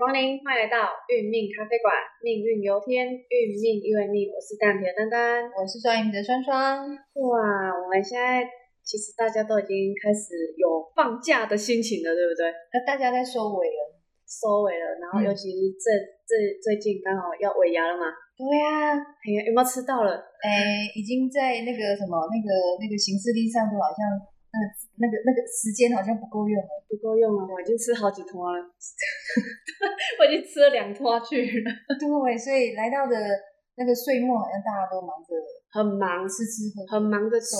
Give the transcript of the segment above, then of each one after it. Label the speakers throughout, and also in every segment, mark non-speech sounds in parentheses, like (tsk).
Speaker 1: 欢迎光临，欢迎来到运命咖啡馆，命运由天，运命因为命。我是蛋皮的丹丹，
Speaker 2: 我是双鱼的双双。
Speaker 1: 哇，我们现在其实大家都已经开始有放假的心情了，对不对？
Speaker 2: 那大家在收尾了，
Speaker 1: 收尾了，然后尤其是这这最近刚好要尾牙了嘛。
Speaker 2: 对啊，
Speaker 1: 哎呀，有没有吃到了？
Speaker 2: 哎，已经在那个什么那个那个行事历上都好像。那个那个那个时间好像不够用了，
Speaker 1: 不够用了，我已经吃好几坨了，(laughs) 我已经吃了两坨去了。(laughs)
Speaker 2: 对，所以来到的那个岁末，好像大家都忙着，
Speaker 1: 很忙，
Speaker 2: 吃吃喝，
Speaker 1: 很忙着吃。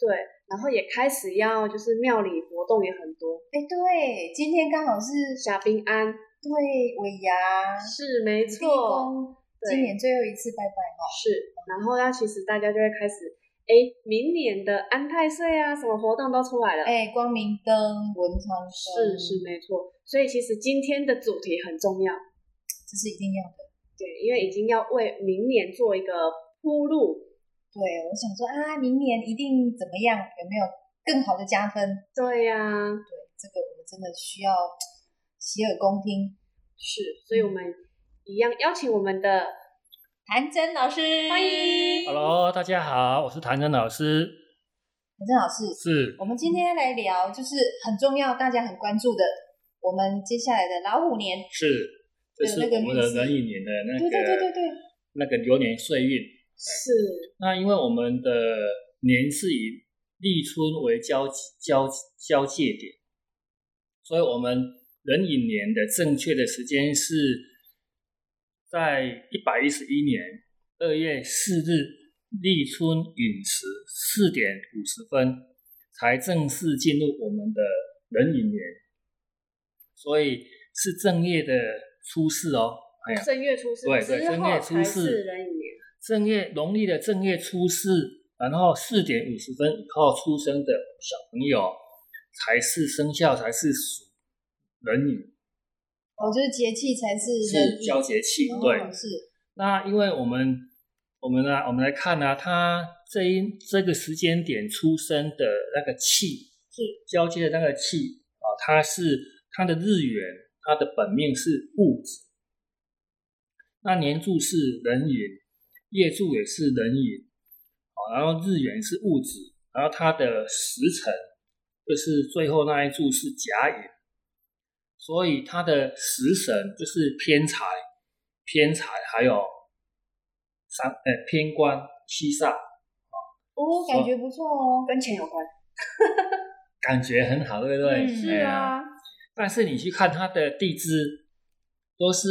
Speaker 1: 对，然后也开始要就是庙里活动也很多。
Speaker 2: 哎，对，今天刚好是
Speaker 1: 小平安，
Speaker 2: 对，尾牙
Speaker 1: 是没错，
Speaker 2: 今年最后一次拜拜哈。
Speaker 1: 是，然后呢，其实大家就会开始。哎，明年的安泰岁啊，什么活动都出来了。
Speaker 2: 哎，光明灯、文昌
Speaker 1: 是是没错。所以其实今天的主题很重要，
Speaker 2: 这是一定要的。
Speaker 1: 对，因为已经要为明年做一个铺路。
Speaker 2: 对，我想说啊，明年一定怎么样？有没有更好的加分？
Speaker 1: 对呀，
Speaker 2: 对，这个我们真的需要 (tsk) 洗耳恭听。
Speaker 1: 是，所以我们一样邀请我们的。
Speaker 2: 谭真老师，
Speaker 1: 欢迎。
Speaker 3: Hello，大家好，我是谭真老师。
Speaker 2: 谭真老师，
Speaker 3: 是
Speaker 2: 我们今天来聊，就是很重要，大家很关注的，我们接下来的老虎年。
Speaker 3: 是，这是我们的壬寅年的那个，
Speaker 2: 对对对对对，
Speaker 3: 那个流年岁运。
Speaker 1: 是。
Speaker 3: 那因为我们的年是以立春为交交交界点，所以我们壬寅年的正确的时间是。在一百一十一年二月四日立春寅时四点五十分，才正式进入我们的壬寅年，所以是正月的初四哦。
Speaker 1: 正月初四，
Speaker 3: 对对，正月初四，正月农历的正月初四，然后四点五十分以后出生的小朋友，才是生肖才是属壬寅。
Speaker 2: 哦，就是节气才是
Speaker 3: 是交节气，对，
Speaker 2: 是。
Speaker 3: 那因为我们我们呢，我们来看呢，它这一这个时间点出生的那个气，
Speaker 2: 是
Speaker 3: 交接的那个气啊，它是它的日元，它的本命是戊子，那年柱是壬寅，月柱也是壬寅，啊，然后日元是戊子，然后它的时辰就是最后那一柱是甲寅。所以他的食神就是偏财、偏财，还有三呃偏官、七煞啊。
Speaker 2: 哦，感觉不错哦，
Speaker 1: 跟钱有关，(laughs)
Speaker 3: 感觉很好，对不对？
Speaker 1: 是啊。
Speaker 3: 但是你去看他的地支，都是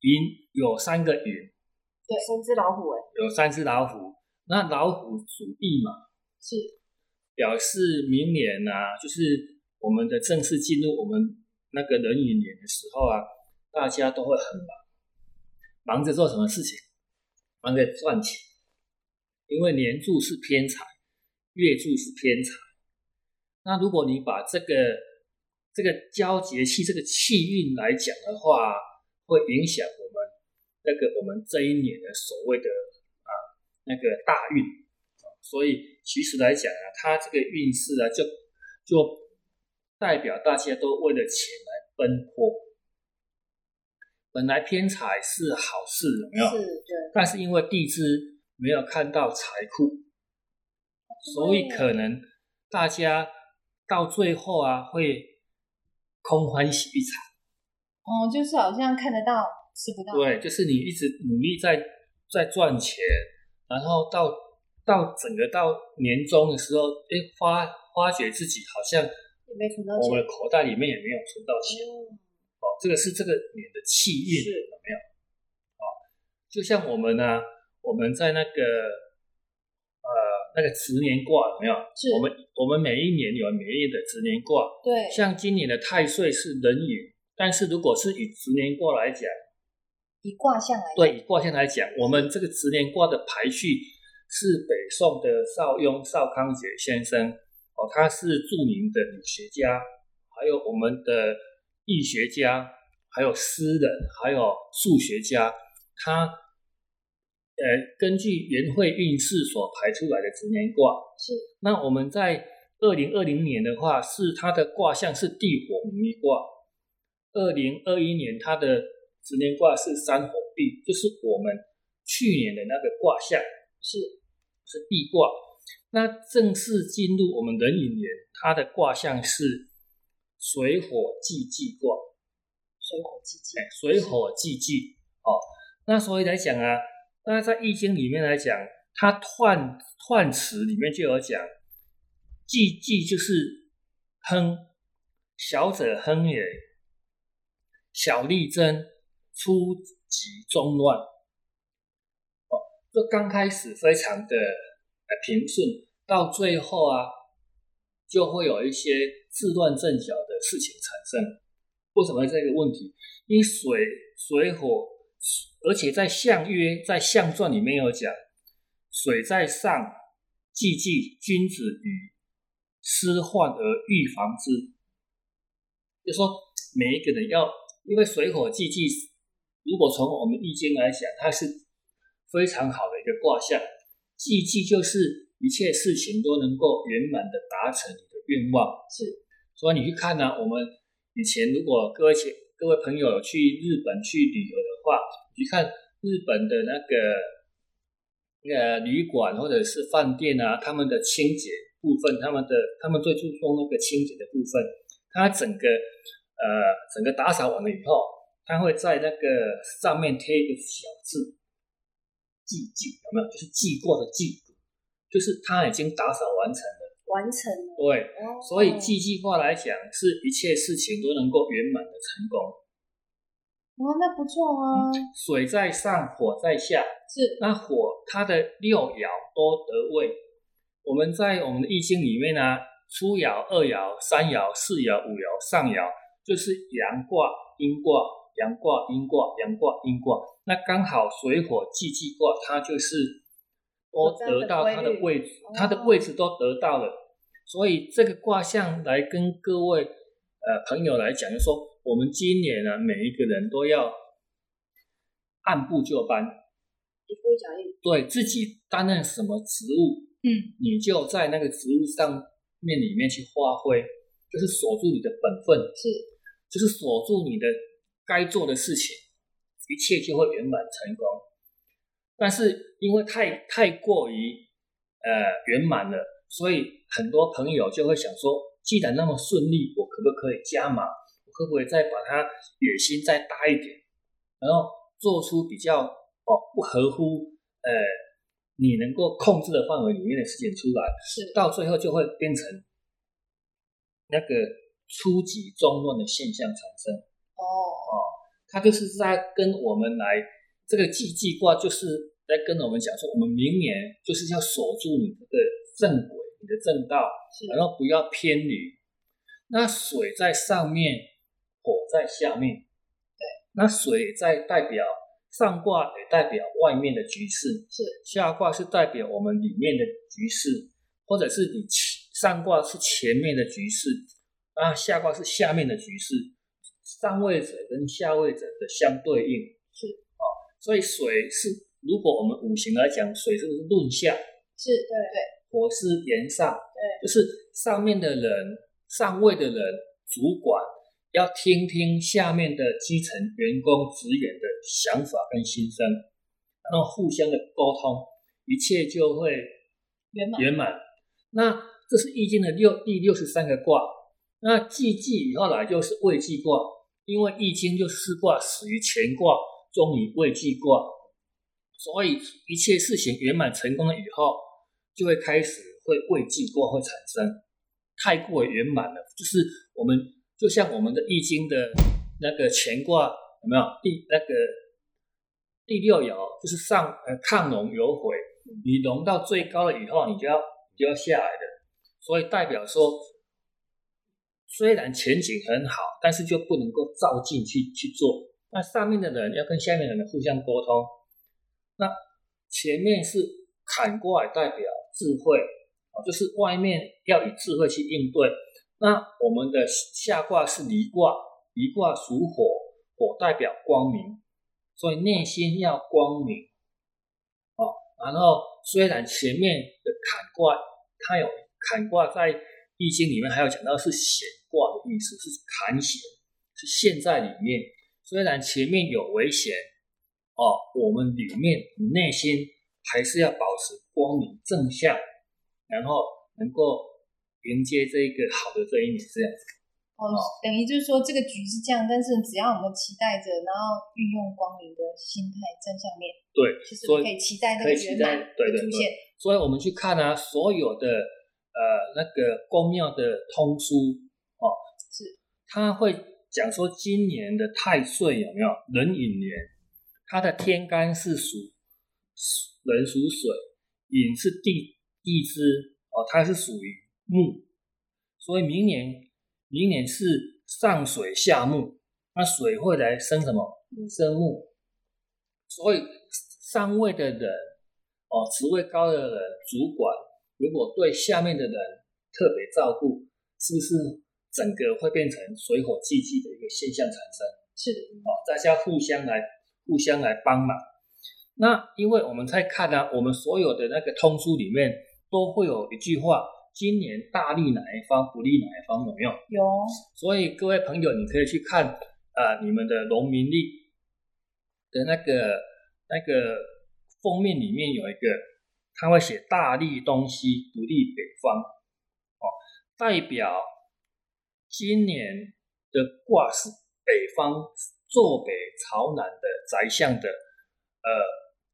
Speaker 3: 云有三个云，
Speaker 1: 对，三只老虎哎，
Speaker 3: 有三只老虎。那老虎属地嘛，
Speaker 1: 是
Speaker 3: 表示明年啊，就是我们的正式进入我们。那个壬寅年的时候啊，大家都会很忙，忙着做什么事情？忙着赚钱，因为年柱是偏财，月柱是偏财。那如果你把这个这个交节气这个气运来讲的话，会影响我们那个我们这一年的所谓的啊那个大运所以其实来讲啊，它这个运势啊，就就。代表大家都为了钱来奔波，本来偏财是好事，有没有？
Speaker 1: 是，对。
Speaker 3: 但是因为地支没有看到财库，所以可能大家到最后啊会空欢喜一场。
Speaker 2: 哦，就是好像看得到吃不到。
Speaker 3: 对，就是你一直努力在在赚钱，然后到到整个到年终的时候，哎，发发觉自己好像。
Speaker 1: 没存到钱，
Speaker 3: 我们的口袋里面也没有存到钱。哦，这个是这个年的气运有没有？哦，就像我们呢，我们在那个呃那个值年卦有没有？
Speaker 2: 是。
Speaker 3: 我们我们每一年有每一年的值年卦。
Speaker 2: 对。
Speaker 3: 像今年的太岁是壬寅，但是如果是以值年卦来讲，
Speaker 2: 以卦象来
Speaker 3: 对，以卦象来讲，我们这个值年卦的排序是北宋的邵雍邵康节先生。哦，他是著名的理学家，还有我们的易学家，还有诗人，还有数学家。他呃，根据元会运势所排出来的值年卦
Speaker 1: 是。
Speaker 3: 那我们在二零二零年的话，是他的卦象是地火明卦。二零二一年他的十年卦是三火壁，就是我们去年的那个卦象
Speaker 1: 是
Speaker 3: 是地卦。那正式进入我们壬寅年，它的卦象是水火既济卦。
Speaker 1: 水火既济
Speaker 3: 哎，水火既济哦。那所以来讲啊，那在易经里面来讲，它彖彖词里面就有讲，既济就是亨，小者亨也，小利贞，初吉中乱。哦，这刚开始非常的呃平顺，到最后啊，就会有一些自乱阵脚的事情产生。为什么这个问题？因水水火，而且在象约在象传里面有讲，水在上，既济君子与失患而预防之。就说每一个人要，因为水火既济，如果从我们易经来讲，它是非常好的一个卦象。既济就是一切事情都能够圆满的达成你的愿望。
Speaker 1: 是，
Speaker 3: 所以你去看呢、我们以前如果各位前各位朋友去日本去旅游的话，你去看日本的那个那个旅馆或者是饭店啊，他们的清洁部分，他们的他们最注重那个清洁的部分，它整个呃整个打扫完了以后，它会在那个上面贴一个小字“记记”，有没有？就是记过的记，就是他已经打扫完成了。
Speaker 1: 完成了。
Speaker 3: 对，
Speaker 1: 哦
Speaker 3: 所以记计划来讲，是一切事情都能够圆满的成功。
Speaker 2: 哦，那不错啊。
Speaker 3: 水在上，火在下，
Speaker 1: 是
Speaker 3: 那火它的六爻都得位。我们在我们的易经里面呢、初爻、二爻、三爻、四爻、五爻、上爻，就是阳卦、阴卦、阳卦、阴卦、阳卦、阴卦。那刚好水火既济卦，它就是都得到它的位置，它的位置都得到了。所以这个卦象来跟各位呃朋友来讲，就说我们今年呢、每一个人都要按部就班，
Speaker 1: 一步一脚印。
Speaker 3: 对自己担任什么职务，
Speaker 2: 嗯，
Speaker 3: 你就在那个职务上面里面去发挥，就是锁住你的本分，
Speaker 1: 是
Speaker 3: 就是锁住你的该做的事情，一切就会圆满成功。但是因为太太过于呃圆满了，所以很多朋友就会想说，既然那么顺利，我可不可以加码？我可不可以再把它野心再大一点，然后做出比较哦不合乎呃你能够控制的范围里面的事情出来？
Speaker 1: 是
Speaker 3: 到最后就会变成那个初级中乱的现象产生。
Speaker 1: 哦，
Speaker 3: 它就是在跟我们来这个记记卦，就是在跟我们讲说，我们明年就是要守住你的正轨，你的正道，然后不要偏离。那水在上面，火在下面。对，那水在代表上卦，也代表外面的局势。
Speaker 1: 是
Speaker 3: 下卦是代表我们里面的局势，或者是你上卦是前面的局势，啊，下卦是下面的局势，上位者跟下位者的相对应。
Speaker 1: 是。
Speaker 3: 哦，所以水是，如果我们五行来讲，水是不是论下，
Speaker 1: 是，对对。
Speaker 3: 火是言上，
Speaker 1: 对，
Speaker 3: 就是上面的人、上位的人、主管要听听下面的基层员工、职员的想法跟心声，然后互相的沟通，一切就会
Speaker 1: 圆满。
Speaker 3: 圆满。那这是易经的六第六十三个卦。那既济以后来就是未济卦，因为易经就四卦始于乾卦，终于未济卦，所以一切事情圆满成功了以后，就会开始会未济卦会产生。太过圆满了，就是我们就像我们的易经的那个乾卦有没有第那个第六爻就是上呃亢龙有悔，你龙到最高了以后，你就要你就要下来的，所以代表说，虽然前景很好，但是就不能够照进去去做。那上面的人要跟下面的人互相沟通。那前面是坎卦，代表智慧，啊，就是外面要以智慧去应对。那我们的下卦是离卦，离卦属火，火代表光明，所以内心要光明。哦，然后虽然前面的坎卦，它有坎卦在易经里面还有讲到是险卦的意思，是坎险，是陷在里面。虽然前面有危险哦，我们里面内心还是要保持光明正向，然后能够迎接这一个好的这一年，这样子。
Speaker 2: 哦，等于就是说这个局是这样，但是只要我们期待着，然后运用光明的心态正向面，
Speaker 3: 对，
Speaker 2: 其实可以期待那个
Speaker 3: 可以期待
Speaker 2: 圆满
Speaker 3: 对
Speaker 2: 出现。
Speaker 3: 所以我们去看啊，所有的呃那个宫庙的通书他会讲说今年的太岁有没有壬寅年，它的天干是属壬属水，寅是地地支哦，它是属于木，所以明年明年是上水下木，那水会来生什么？生木，所以上位的人哦，职位高的人，主管如果对下面的人特别照顾，是不是整个会变成水火既济的一个现象产生？
Speaker 2: 是
Speaker 3: 哦，大家互相来互相来帮忙。那因为我们在看呢、我们所有的那个通书里面都会有一句话：今年大利哪一方，不利哪一方，有没有？
Speaker 2: 有
Speaker 3: 所以各位朋友，你可以去看啊、呃你们的农民历的那个那个封面里面有一个，他会写大利东西，不利北方，哦，代表今年的卦是北方坐北朝南的宅相的呃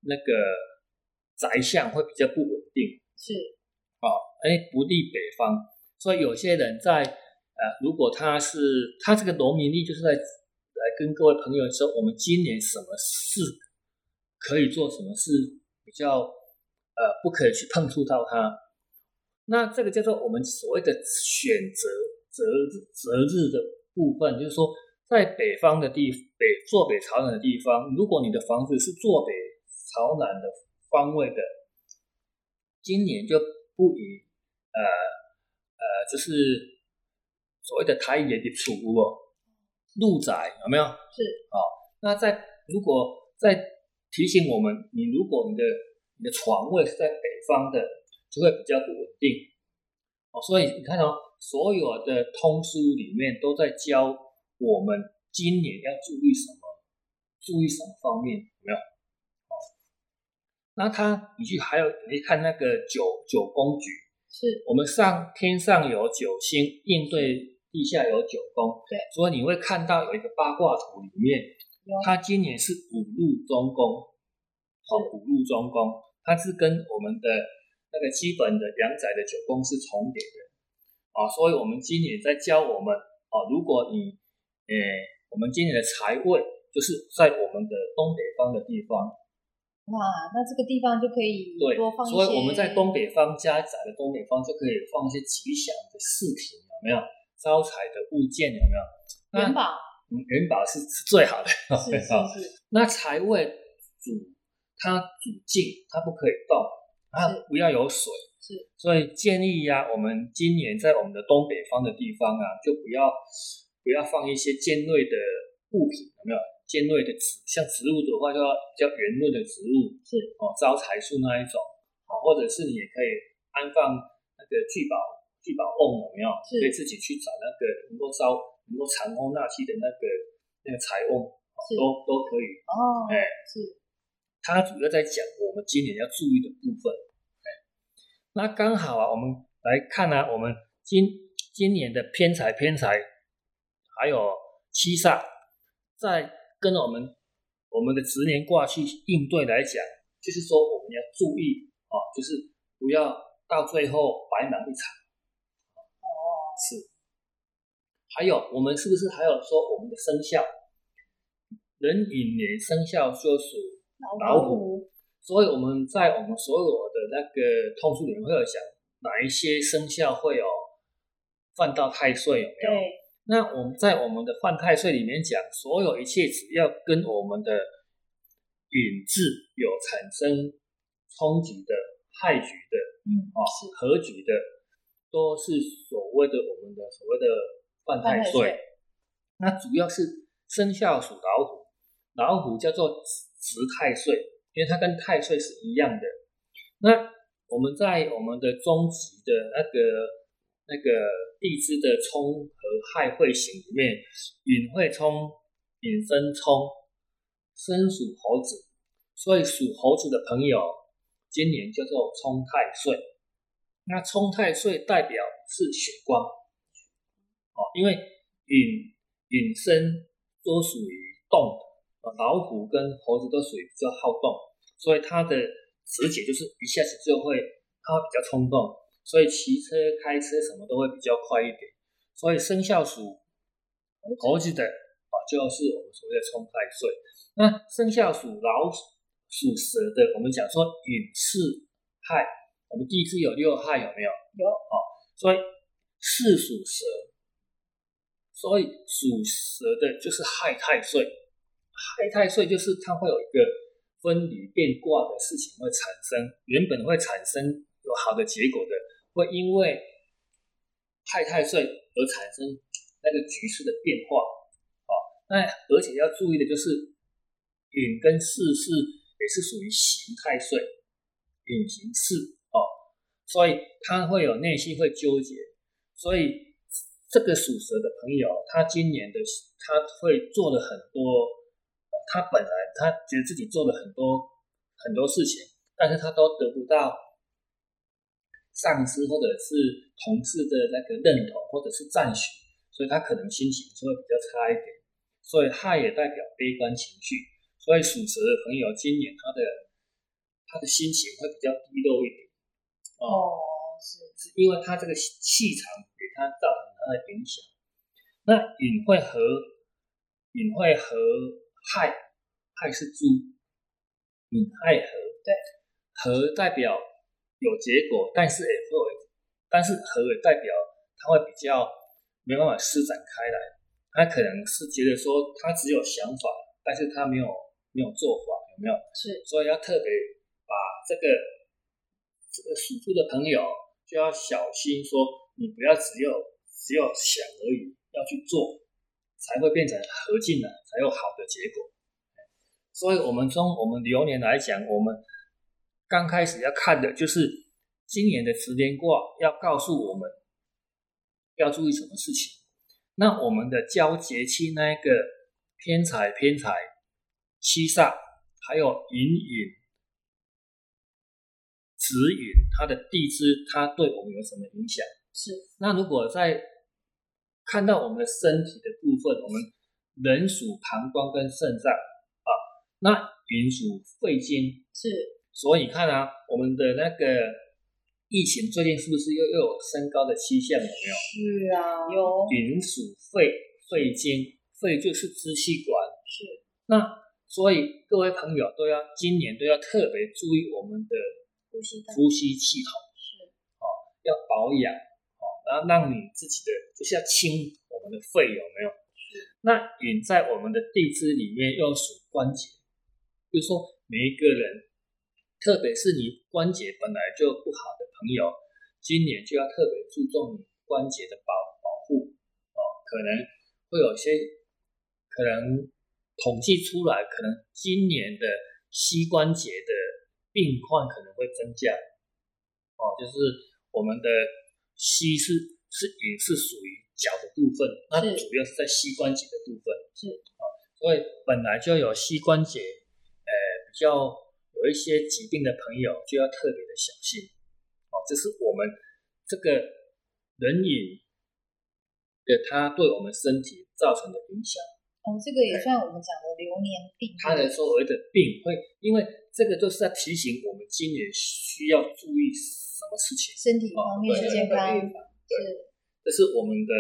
Speaker 3: 那个宅相会比较不稳定，
Speaker 2: 是。
Speaker 3: 哦，哎，不利北方，所以有些人在呃，如果他是他这个农民力，就是在来跟各位朋友说，我们今年什么事可以做，什么事比较呃不可以去碰触到它。那这个叫做我们所谓的选择择日择日的部分，就是说，在北方的地北坐北朝南的地方，如果你的房子是坐北朝南的方位的，今年就不宜呃呃，就是所谓的台语的储屋哦，入宅有没有？
Speaker 2: 是
Speaker 3: 哦，那在如果在提醒我们，你如果你的你的床位是在北方的，就会比较不稳定哦。所以你看哦，所有的通书里面都在教我们今年要注意什么，注意什么方面，有没有？哦，那他你去还有你去看那个九九宫局，
Speaker 2: 是。
Speaker 3: 我们上天上有九星，应对地下有九宫，
Speaker 2: 对，
Speaker 3: 所以你会看到有一个八卦图里面
Speaker 2: 有，
Speaker 3: 它今年是五路中宫，哦，五路中宫，它是跟我们的那个基本的阳宅的九宫是重叠的，啊，所以我们今年在教我们，啊，如果你，诶，我们今年的财位就是在我们的东北方的地方，
Speaker 2: 哇，那这个地方就可以
Speaker 3: 对，
Speaker 2: 多放一些，
Speaker 3: 所以我们在东北方家宅的东北方就可以放一些吉祥的饰品，有没有？招财的物件有没有？
Speaker 2: 元宝，
Speaker 3: 嗯元宝是是最好的，
Speaker 2: 是
Speaker 3: 好
Speaker 2: 是是，
Speaker 3: 那财位主它主静，它不可以动，它不要有水，
Speaker 2: 是
Speaker 3: 所以建议呀、我们今年在我们的东北方的地方啊，就不要不要放一些尖锐的物品，有没有？尖锐的植，像植物的话，就要比较圆润的植物，
Speaker 2: 是
Speaker 3: 哦，招财树那一种，哦，或者是你也可以安放那个聚宝聚宝瓮，有没有？
Speaker 2: 是
Speaker 3: 可以自己去找那个能够招能够藏风纳气的那个那个财瓮，哦都都可以。
Speaker 2: 哦，
Speaker 3: 哎
Speaker 2: 是
Speaker 3: 他主要在讲我们今年要注意的部分。哎，那刚好啊，我们来看啊，我们今今年的偏财偏财，还有七煞，在跟我们我们的值年卦去应对来讲，就是说我们要注意啊，就是不要到最后白忙一场。
Speaker 2: 哦，
Speaker 3: 是。还有，我们是不是还有说我们的生肖？壬寅年生肖就属老虎，所以我们在我们所有的那个通书里面会有讲哪一些生肖会有犯到太岁，有没有？那我们在我们的犯太岁里面讲，所有一切只要跟我们的引致有产生冲击的、害局的、
Speaker 2: 嗯，
Speaker 3: 哦
Speaker 2: 是
Speaker 3: 合局的，都是所谓的我们的所谓的犯太岁。
Speaker 2: 犯太岁
Speaker 3: 那主要是生肖属老虎，老虎叫做值太岁，因为它跟太岁是一样的。那我们在我们的中级的那个那个地支的冲和亥会型里面，寅会冲，寅申冲，申属猴子，所以属猴子的朋友，今年叫做冲太岁。那冲太岁代表是血光，哦，因为寅寅申都属于动的，老虎跟猴子都属于比较好动，所以它的直觉就是一下子就会，它会比较冲动。所以骑车、开车什么都会比较快一点。所以生肖属猴子的啊，就是我们所谓的冲太岁。那生肖属老鼠、属蛇的，我们讲说寅巳亥，我们地支有六亥有没有？
Speaker 2: 有
Speaker 3: 哦。所以巳属蛇，所以属蛇的就是亥太岁。亥太岁就是它会有一个分离变卦的事情会产生，原本会产生有好的结果的。会因为亥太岁而产生那个局势的变化，哦，那而且要注意的就是寅跟巳是也是属于刑太岁，隐形巳哦，所以他会有内心会纠结，所以这个属蛇的朋友，他今年的他会做了很多，他本来他觉得自己做了很多很多事情，但是他都得不到。上司或者是同事的那个认同或者是赞许，所以他可能心情就会比较差一点。所以亥也代表悲观情绪，所以属蛇的朋友今年他的他的心情会比较低落一点。
Speaker 2: 哦，是
Speaker 3: 是因为他这个气场给他造成他的影响。那隐晦和隐晦和亥，亥是猪，寅亥合，
Speaker 2: 对，
Speaker 3: 合代表。有结果，但是也会，但是和也代表他会比较没办法施展开来，他可能是觉得说他只有想法，但是他没有没有做法，有没有？
Speaker 2: 是，
Speaker 3: 所以要特别把这个这个属猪的朋友就要小心，说你不要只有只有想而已，要去做，才会变成合进来，才有好的结果。所以，我们从我们流年来讲，我们。刚开始要看的就是今年的十年卦，要告诉我们要注意什么事情。那我们的交节气那一个偏财、偏财、七煞，还有隐隐、子隐，它的地支，它对我们有什么影响？
Speaker 2: 是。
Speaker 3: 那如果在看到我们的身体的部分，我们人属膀胱跟肾脏啊，那云属肺经
Speaker 2: 是。
Speaker 3: 所以你看啊，我们的那个疫情最近是不是又又有升高的迹象？有没有？
Speaker 2: 是啊，有。
Speaker 3: 云属肺，肺经，肺就是支气管。
Speaker 2: 是。
Speaker 3: 那所以各位朋友都要今年都要特别注意我们的
Speaker 2: 呼吸
Speaker 3: 呼吸系统。
Speaker 2: 是。
Speaker 3: 哦，要保养哦，然后让你自己的就是要清我们的肺，有没有？
Speaker 2: 是。
Speaker 3: 那寅在我们的地支里面又属关节，就是说每一个人。特别是你关节本来就不好的朋友，今年就要特别注重你关节的保保护哦。可能会有些可能统计出来，可能今年的膝关节的病患可能会增加哦。就是我们的膝是是也是属于脚的部分，那主要是在膝关节的部分
Speaker 2: 是
Speaker 3: 哦。所以本来就有膝关节，较。有一些疾病的朋友就要特别的小心，哦，这是我们这个人饮的它对我们身体造成的影响。
Speaker 2: 哦，这个也算我们讲的流年病。
Speaker 3: 它的所谓的病会，因为这个都是在提醒我们今年需要注意什么事情，
Speaker 2: 身体方面的健康。
Speaker 3: 对，这是我们的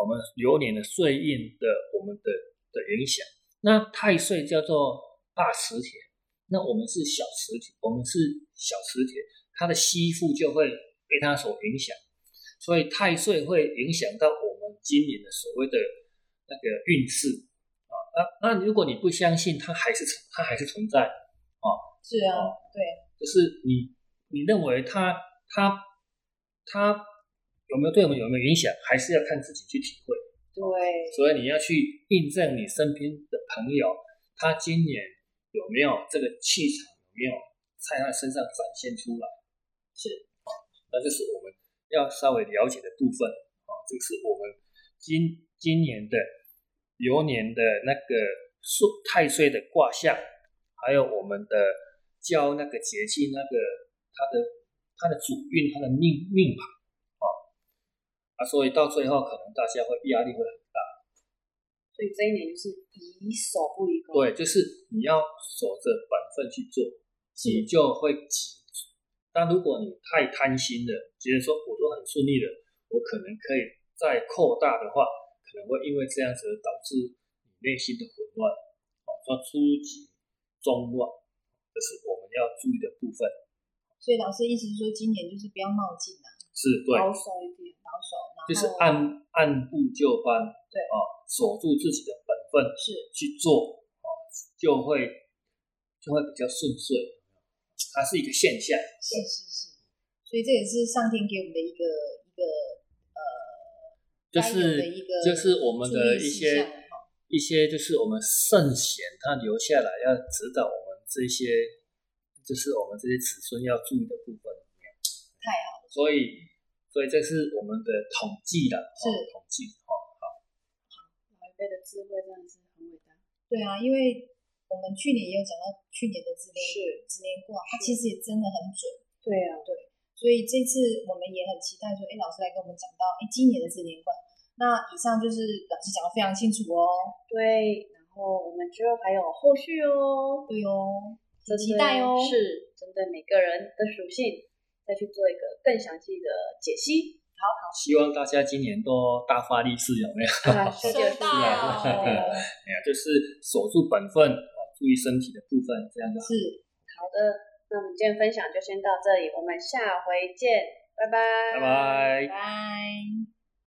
Speaker 3: 我们流年的岁运的我们的的影响。那太岁叫做大磁铁。那我们是小磁铁，我们是小磁铁，它的吸附就会被它所影响，所以太岁会影响到我们今年的所谓的那个运势啊。那那如果你不相信，它还是它还是存在啊。
Speaker 2: 是啊，对，
Speaker 3: 就是你你认为它它它有没有对我们有没有影响，还是要看自己去体会。
Speaker 2: 对，
Speaker 3: 所以你要去印证你身边的朋友，他今年。有没有这个气场？有没有在他身上展现出来？
Speaker 2: 是，
Speaker 3: 那就是我们要稍微了解的部分啊，这是我们今今年的流年的那个岁太岁的卦象，还有我们的教那个节气那个它的它的主运它的命命盘啊啊，所以到最后可能大家会压力会很大。
Speaker 1: 所以这一年就是宜守不宜攻。
Speaker 3: 对，就是你要守着本分去做，你就会急。但如果你太贪心了，觉得说我都很顺利了，我可能可以再扩大的话，可能会因为这样子导致你内心的混乱，哦，说初级、中乱，这是我们要注意的部分。
Speaker 2: 所以老师意思是说，今年就是不要冒进啊，
Speaker 3: 是对，
Speaker 1: 保守一点，
Speaker 2: 保守，
Speaker 3: 就是按按部就班，
Speaker 2: 对
Speaker 3: 啊，守住自己的本分
Speaker 2: 是。
Speaker 3: 去做，啊，就会就会比较顺遂。它是一个现象，
Speaker 2: 是是是，所以这也是上天给我们的一个一个呃，
Speaker 3: 就是就是我们的一些一些就是我们圣贤他留下来要指导我们这些，就是我们这些子孙要注意的部分。
Speaker 2: 太好了，
Speaker 3: 所以，所以这是我们的统计了，
Speaker 2: 是。
Speaker 3: 哦统计
Speaker 1: 辈的智慧真的是很伟大。
Speaker 2: 对啊，因为我们去年也有讲到去年的自年
Speaker 1: 是
Speaker 2: 自年卦，它其实也真的很准，
Speaker 1: 对啊，对
Speaker 2: 所以这次我们也很期待说，哎，老师来跟我们讲到，哎，今年的自年卦。那以上就是老师讲的非常清楚哦，
Speaker 1: 对，然后我们之后还有后续哦，
Speaker 2: 对哦，
Speaker 1: 很
Speaker 2: 期待哦
Speaker 1: 是针对每个人的属性再去做一个更详细的解析。
Speaker 3: 希望大家今年都大发利市，有没有？(laughs)
Speaker 2: 收到
Speaker 1: 啊
Speaker 3: 哎呀，就是守住本分啊，注意身体的部分，这样就好。
Speaker 2: 是，
Speaker 1: 好的，那我们今天分享就先到这里，我们下回见，拜拜，
Speaker 3: 拜拜。
Speaker 2: 拜。